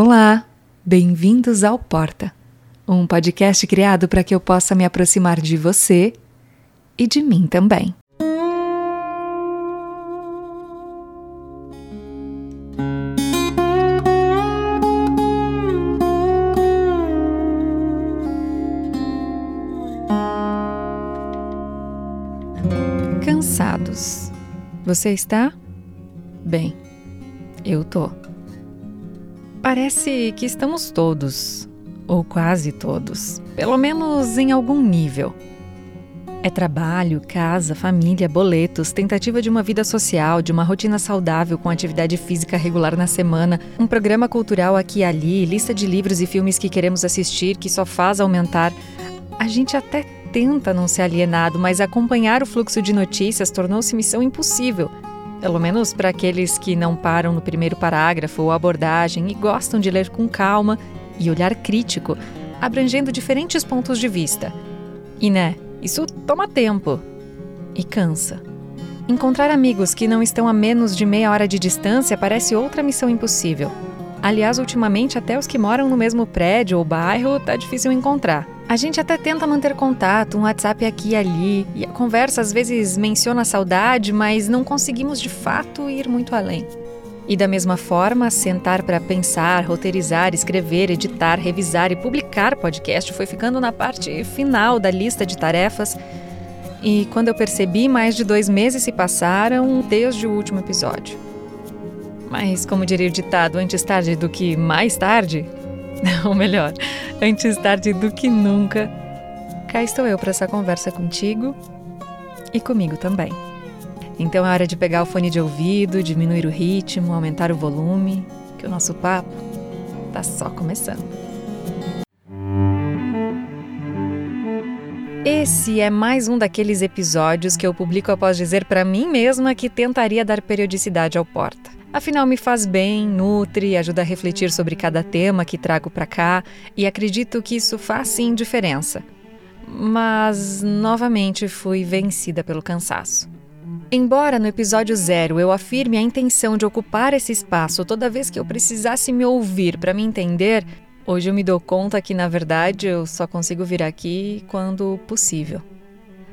Olá, bem-vindos ao Porta, um podcast criado para que eu possa me aproximar de você e de mim também. Cansados. Você está? Bem, eu tô. Parece que estamos todos, ou quase todos, pelo menos em algum nível. É trabalho, casa, família, boletos, tentativa de uma vida social, de uma rotina saudável com atividade física regular na semana, um programa cultural aqui e ali, lista de livros e filmes que queremos assistir que só faz aumentar. A gente até tenta não ser alienado, mas acompanhar o fluxo de notícias tornou-se missão impossível. Pelo menos para aqueles que não param no primeiro parágrafo ou abordagem e gostam de ler com calma e olhar crítico, abrangendo diferentes pontos de vista. E né, isso toma tempo e cansa. Encontrar amigos que não estão a menos de meia hora de distância parece outra missão impossível. Aliás, ultimamente até os que moram no mesmo prédio ou bairro tá difícil encontrar. A gente até tenta manter contato, um WhatsApp aqui e ali, e a conversa às vezes menciona a saudade, mas não conseguimos de fato ir muito além. E da mesma forma, sentar para pensar, roteirizar, escrever, editar, revisar e publicar podcast foi ficando na parte final da lista de tarefas. E quando eu percebi, mais de dois meses se passaram desde o último episódio. Mas, como diria o ditado, antes tarde do que mais tarde, Ou melhor, antes tarde do que nunca, cá estou eu para essa conversa contigo e comigo também. Então é hora de pegar o fone de ouvido, diminuir o ritmo, aumentar o volume, que o nosso papo tá só começando. Esse é mais um daqueles episódios que eu publico após dizer para mim mesma que tentaria dar periodicidade ao Porta. Afinal, me faz bem, nutre, ajuda a refletir sobre cada tema que trago para cá e acredito que isso faz sim diferença. Mas, novamente, fui vencida pelo cansaço. Embora no episódio zero eu afirme a intenção de ocupar esse espaço toda vez que eu precisasse me ouvir para me entender, hoje eu me dou conta que, na verdade, eu só consigo vir aqui quando possível.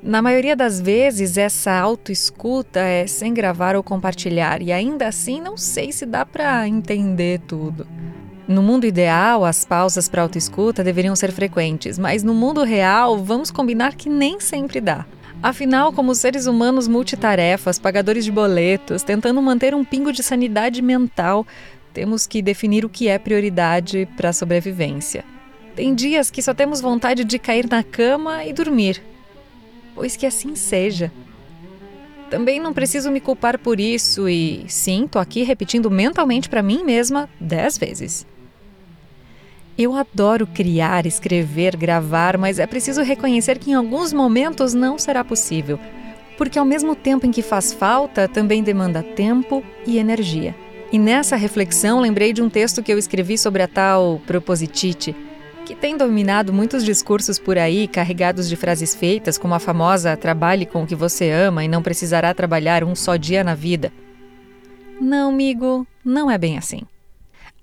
Na maioria das vezes, essa autoescuta é sem gravar ou compartilhar, e ainda assim não sei se dá para entender tudo. No mundo ideal, as pausas para autoescuta deveriam ser frequentes, mas no mundo real, vamos combinar que nem sempre dá. Afinal, como seres humanos multitarefas, pagadores de boletos, tentando manter um pingo de sanidade mental, temos que definir o que é prioridade para a sobrevivência. Tem dias que só temos vontade de cair na cama e dormir, pois que assim seja. Também não preciso me culpar por isso e, sim, tô aqui repetindo mentalmente para mim mesma dez vezes. Eu adoro criar, escrever, gravar, mas é preciso reconhecer que em alguns momentos não será possível, porque ao mesmo tempo em que faz falta, também demanda tempo e energia. E nessa reflexão lembrei de um texto que eu escrevi sobre a tal propositite que tem dominado muitos discursos por aí carregados de frases feitas, como a famosa trabalhe com o que você ama e não precisará trabalhar um só dia na vida. Não, amigo, não é bem assim.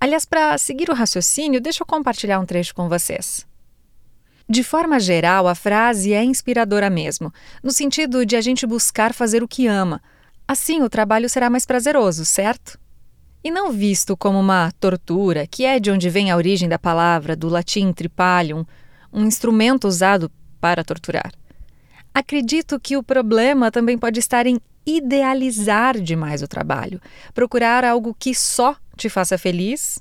Aliás, para seguir o raciocínio, deixa eu compartilhar um trecho com vocês. De forma geral, a frase é inspiradora mesmo, no sentido de a gente buscar fazer o que ama. Assim, o trabalho será mais prazeroso, certo? E não visto como uma tortura, que é de onde vem a origem da palavra, do latim tripalium, um instrumento usado para torturar. Acredito que o problema também pode estar em idealizar demais o trabalho. Procurar algo que só te faça feliz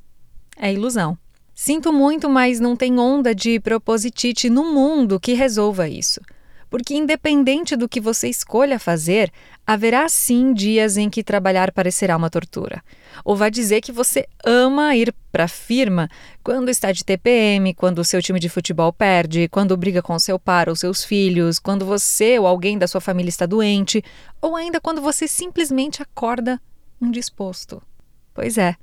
é ilusão. Sinto muito, mas não tem onda de propositite no mundo que resolva isso porque, independente do que você escolha fazer, haverá sim dias em que trabalhar parecerá uma tortura. Ou vai dizer que você ama ir para a firma quando está de TPM, quando o seu time de futebol perde, quando briga com seu par ou seus filhos, quando você ou alguém da sua família está doente, ou ainda quando você simplesmente acorda indisposto. Pois é.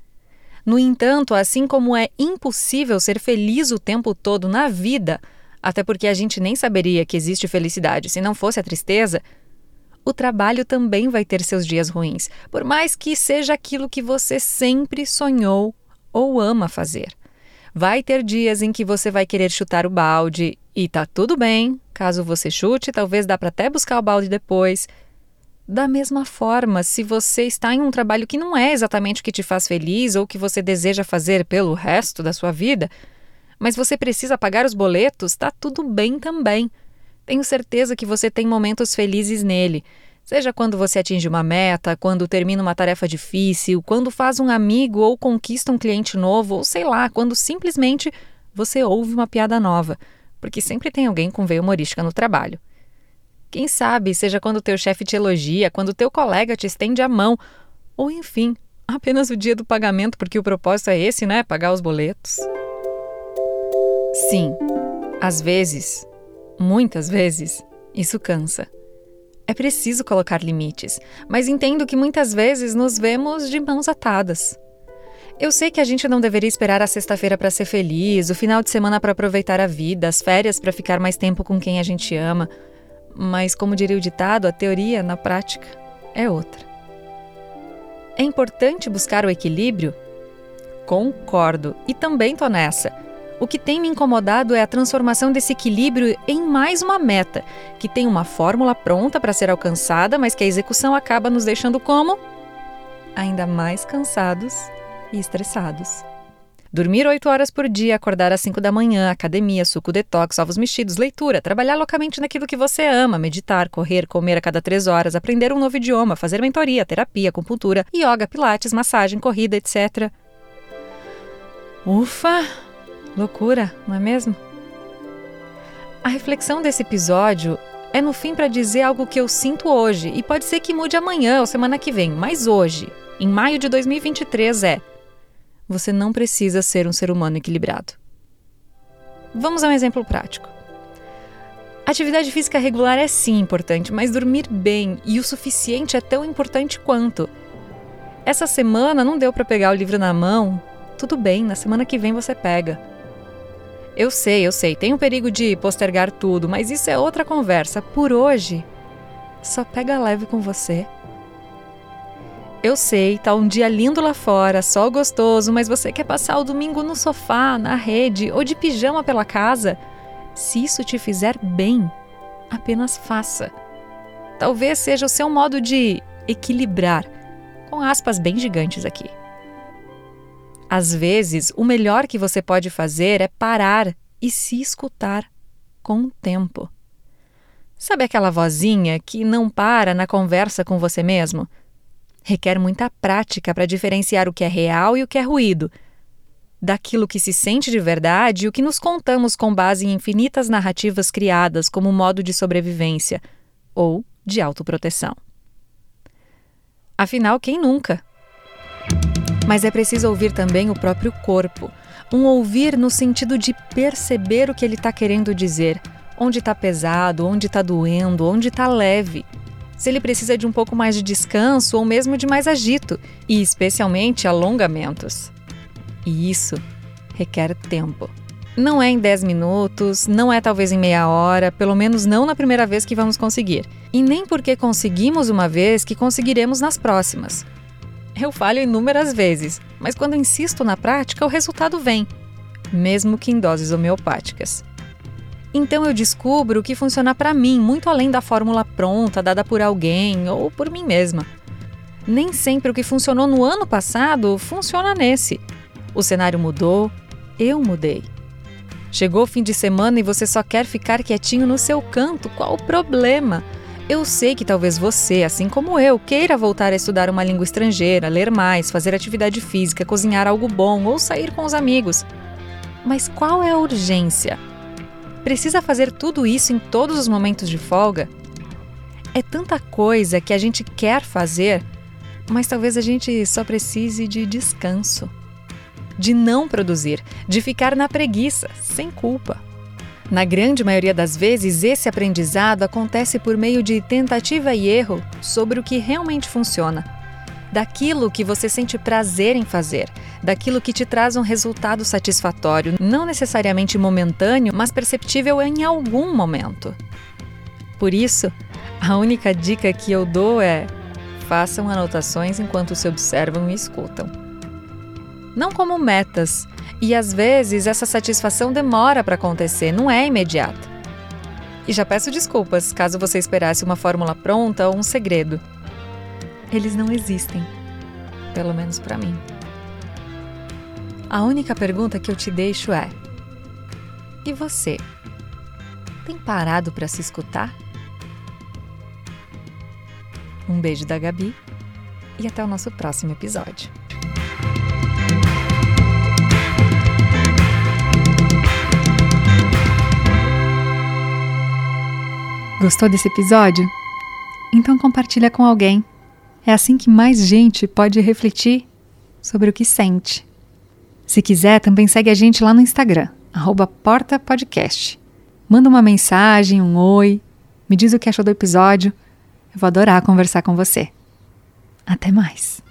No entanto, assim como é impossível ser feliz o tempo todo na vida, até porque a gente nem saberia que existe felicidade se não fosse a tristeza, o trabalho também vai ter seus dias ruins, por mais que seja aquilo que você sempre sonhou ou ama fazer. Vai ter dias em que você vai querer chutar o balde e tá tudo bem. Caso você chute, talvez dá para até buscar o balde depois. Da mesma forma, se você está em um trabalho que não é exatamente o que te faz feliz ou que você deseja fazer pelo resto da sua vida, mas você precisa pagar os boletos, está tudo bem também. Tenho certeza que você tem momentos felizes nele. Seja quando você atinge uma meta, quando termina uma tarefa difícil, quando faz um amigo ou conquista um cliente novo, ou sei lá, quando simplesmente você ouve uma piada nova, porque sempre tem alguém com veia humorística no trabalho. Quem sabe seja quando teu chefe te elogia, quando teu colega te estende a mão, ou enfim, apenas o dia do pagamento, porque o propósito é esse, né? Pagar os boletos. Sim, às vezes, muitas vezes, isso cansa. É preciso colocar limites, mas entendo que muitas vezes nos vemos de mãos atadas. Eu sei que a gente não deveria esperar a sexta-feira para ser feliz, o final de semana para aproveitar a vida, as férias para ficar mais tempo com quem a gente ama, mas, como diria o ditado, a teoria, na prática, é outra. É importante buscar o equilíbrio? Concordo, e também tô nessa. O que tem me incomodado é a transformação desse equilíbrio em mais uma meta, que tem uma fórmula pronta para ser alcançada, mas que a execução acaba nos deixando como? Ainda mais cansados e estressados. Dormir 8 horas por dia, acordar às 5 da manhã, academia, suco detox, ovos mexidos, leitura, trabalhar localmente naquilo que você ama, meditar, correr, comer a cada 3 horas, aprender um novo idioma, fazer mentoria, terapia, acupuntura, yoga, pilates, massagem, corrida, etc. Ufa! Loucura, não é mesmo? A reflexão desse episódio é no fim para dizer algo que eu sinto hoje e pode ser que mude amanhã ou semana que vem, mas hoje, em maio de 2023, é: você não precisa ser um ser humano equilibrado. Vamos a um exemplo prático. Atividade física regular é sim importante, mas dormir bem e o suficiente é tão importante quanto. Essa semana não deu para pegar o livro na mão? Tudo bem, na semana que vem você pega. Eu sei, eu sei, tem o perigo de postergar tudo, mas isso é outra conversa. Por hoje, só pega leve com você. Eu sei, tá um dia lindo lá fora, sol gostoso, mas você quer passar o domingo no sofá, na rede ou de pijama pela casa? Se isso te fizer bem, apenas faça. Talvez seja o seu modo de equilibrar, com aspas bem gigantes aqui. Às vezes, o melhor que você pode fazer é parar e se escutar com o tempo. Sabe aquela vozinha que não para na conversa com você mesmo? Requer muita prática para diferenciar o que é real e o que é ruído, daquilo que se sente de verdade e o que nos contamos com base em infinitas narrativas criadas como modo de sobrevivência ou de autoproteção. Afinal, quem nunca? Mas é preciso ouvir também o próprio corpo. Um ouvir no sentido de perceber o que ele está querendo dizer. Onde está pesado, onde está doendo, onde está leve. Se ele precisa de um pouco mais de descanso ou mesmo de mais agito, e especialmente alongamentos. E isso requer tempo. Não é em 10 minutos, não é talvez em meia hora, pelo menos não na primeira vez que vamos conseguir. E nem porque conseguimos uma vez que conseguiremos nas próximas. Eu falho inúmeras vezes, mas quando insisto na prática, o resultado vem, mesmo que em doses homeopáticas. Então eu descubro o que funciona para mim, muito além da fórmula pronta dada por alguém ou por mim mesma. Nem sempre o que funcionou no ano passado funciona nesse. O cenário mudou, eu mudei. Chegou o fim de semana e você só quer ficar quietinho no seu canto, qual o problema? Eu sei que talvez você, assim como eu, queira voltar a estudar uma língua estrangeira, ler mais, fazer atividade física, cozinhar algo bom ou sair com os amigos. Mas qual é a urgência? Precisa fazer tudo isso em todos os momentos de folga? É tanta coisa que a gente quer fazer, mas talvez a gente só precise de descanso. De não produzir, de ficar na preguiça, sem culpa. Na grande maioria das vezes, esse aprendizado acontece por meio de tentativa e erro sobre o que realmente funciona. Daquilo que você sente prazer em fazer, daquilo que te traz um resultado satisfatório, não necessariamente momentâneo, mas perceptível em algum momento. Por isso, a única dica que eu dou é: façam anotações enquanto se observam e escutam. Não como metas. E às vezes essa satisfação demora para acontecer, não é imediata. E já peço desculpas caso você esperasse uma fórmula pronta ou um segredo. Eles não existem, pelo menos para mim. A única pergunta que eu te deixo é: e você? Tem parado para se escutar? Um beijo da Gabi e até o nosso próximo episódio. Gostou desse episódio? Então compartilha com alguém. É assim que mais gente pode refletir sobre o que sente. Se quiser, também segue a gente lá no Instagram, portapodcast. Manda uma mensagem, um oi, me diz o que achou do episódio. Eu vou adorar conversar com você. Até mais!